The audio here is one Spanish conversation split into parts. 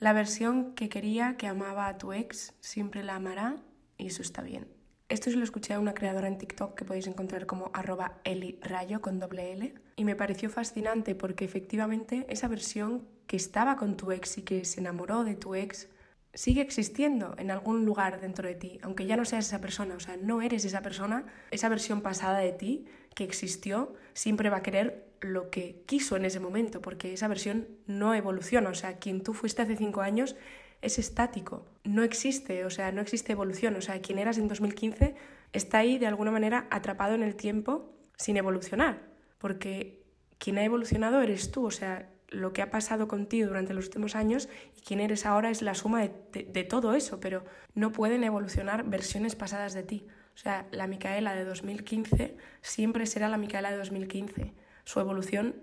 La versión que quería, que amaba a tu ex, siempre la amará y eso está bien. Esto se lo escuché a una creadora en TikTok que podéis encontrar como arroba elirayo con doble L y me pareció fascinante porque efectivamente esa versión que estaba con tu ex y que se enamoró de tu ex sigue existiendo en algún lugar dentro de ti, aunque ya no seas esa persona, o sea, no eres esa persona, esa versión pasada de ti que existió, siempre va a querer lo que quiso en ese momento, porque esa versión no evoluciona, o sea, quien tú fuiste hace cinco años es estático, no existe, o sea, no existe evolución, o sea, quien eras en 2015 está ahí de alguna manera atrapado en el tiempo sin evolucionar, porque quien ha evolucionado eres tú, o sea, lo que ha pasado contigo durante los últimos años y quién eres ahora es la suma de, todo eso, pero no pueden evolucionar versiones pasadas de ti. O sea, la Micaela de 2015 siempre será la Micaela de 2015. Su evolución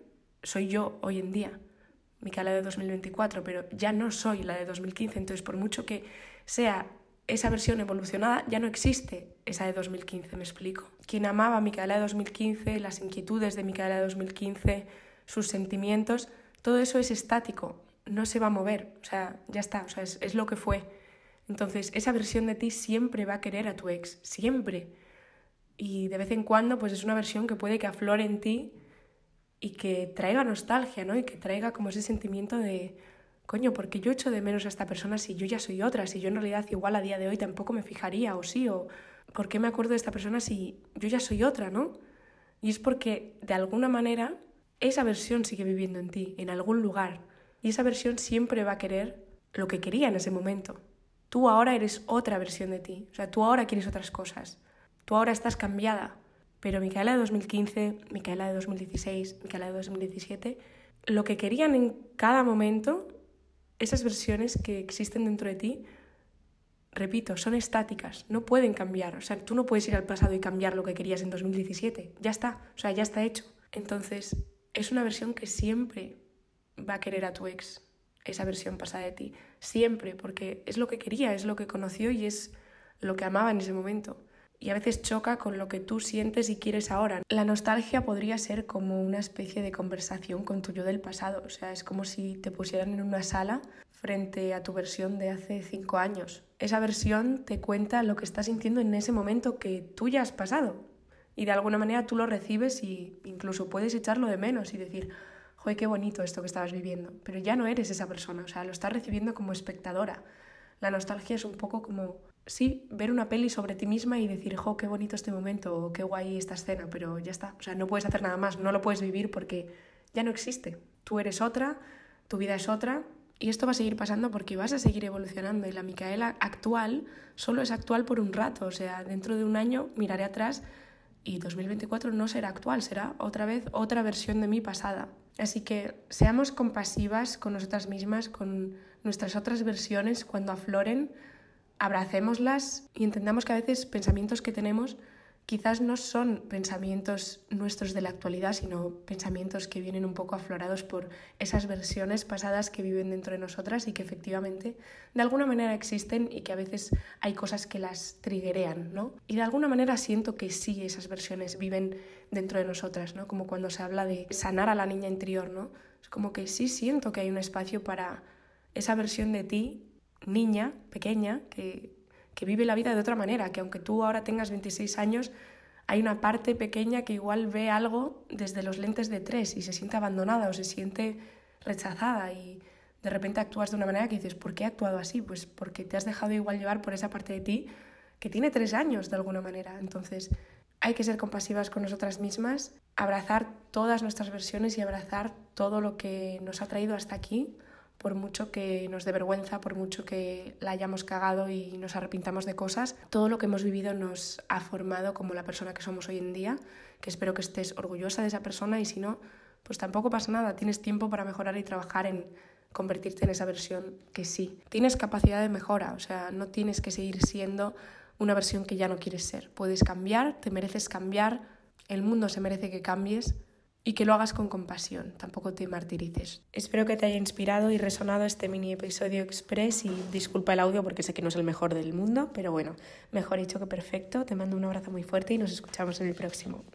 soy yo hoy en día, Micaela de 2024, pero ya no soy la de 2015. Entonces, por mucho que sea esa versión evolucionada, ya no existe esa de 2015, me explico. Quien amaba a Micaela de 2015, las inquietudes de Micaela de 2015, sus sentimientos, todo eso es estático, no se va a mover, o sea, ya está, o sea, es, lo que fue. Entonces, esa versión de ti siempre va a querer a tu ex, siempre. Y de vez en cuando, pues es una versión que puede que aflore en ti y que traiga nostalgia, ¿no? Y que traiga como ese sentimiento de, coño, porque yo echo de menos a esta persona si yo ya soy otra? Si yo en realidad igual a día de hoy tampoco me fijaría, o sí, o ¿por qué me acuerdo de esta persona si yo ya soy otra, ¿no? Y es porque de alguna manera esa versión sigue viviendo en ti, en algún lugar, y esa versión siempre va a querer lo que quería en ese momento. Tú ahora eres otra versión de ti, o sea, tú ahora quieres otras cosas, tú ahora estás cambiada, pero Micaela de 2015, Micaela de 2016, Micaela de 2017, lo que querían en cada momento, esas versiones que existen dentro de ti, repito, son estáticas, no pueden cambiar. O sea, tú no puedes ir al pasado y cambiar lo que querías en 2017. Ya está, o sea, ya está hecho. Entonces, es una versión que siempre va a querer a tu ex, esa versión pasada de ti, siempre, porque es lo que quería, es lo que conoció y es lo que amaba en ese momento. Y a veces choca con lo que tú sientes y quieres ahora. La nostalgia podría ser como una especie de conversación con tu yo del pasado, o sea, es como si te pusieran en una sala frente a tu versión de hace cinco años. Esa versión te cuenta lo que estás sintiendo en ese momento que tú ya has pasado, y de alguna manera tú lo recibes y incluso puedes echarlo de menos y decir, joder, qué bonito esto que estabas viviendo, pero ya no eres esa persona, o sea, lo estás recibiendo como espectadora. La nostalgia es un poco como, sí, ver una peli sobre ti misma y decir, jo, qué bonito este momento o qué guay esta escena, pero ya está, o sea, no puedes hacer nada más, no lo puedes vivir porque ya no existe. Tú eres otra, tu vida es otra y esto va a seguir pasando porque vas a seguir evolucionando y la Micaela actual solo es actual por un rato, o sea, dentro de un año miraré atrás y 2024 no será actual, será otra vez otra versión de mí pasada. Así que seamos compasivas con nosotras mismas, con nuestras otras versiones cuando afloren, abracémoslas y entendamos que a veces pensamientos que tenemos quizás no son pensamientos nuestros de la actualidad, sino pensamientos que vienen un poco aflorados por esas versiones pasadas que viven dentro de nosotras y que efectivamente de alguna manera existen y que a veces hay cosas que las triguerean, ¿no? Y de alguna manera siento que sí esas versiones viven dentro de nosotras, ¿no? Como cuando se habla de sanar a la niña interior, ¿no? Es como que sí siento que hay un espacio para esa versión de ti, niña, pequeña, que que vive la vida de otra manera, que aunque tú ahora tengas 26 años, hay una parte pequeña que igual ve algo desde los lentes de tres y se siente abandonada o se siente rechazada y de repente actúas de una manera que dices, ¿por qué he actuado así? Pues porque te has dejado igual llevar por esa parte de ti que tiene tres años de alguna manera. Entonces hay que ser compasivas con nosotras mismas, abrazar todas nuestras versiones y abrazar todo lo que nos ha traído hasta aquí por mucho que nos dé vergüenza, por mucho que la hayamos cagado y nos arrepintamos de cosas, todo lo que hemos vivido nos ha formado como la persona que somos hoy en día, que espero que estés orgullosa de esa persona y si no, pues tampoco pasa nada, tienes tiempo para mejorar y trabajar en convertirte en esa versión que sí. Tienes capacidad de mejora, o sea, no tienes que seguir siendo una versión que ya no quieres ser. Puedes cambiar, te mereces cambiar, el mundo se merece que cambies y que lo hagas con compasión, tampoco te martirices. Espero que te haya inspirado y resonado este mini episodio express y disculpa el audio porque sé que no es el mejor del mundo, pero bueno, mejor hecho que perfecto. Te mando un abrazo muy fuerte y nos escuchamos en el próximo.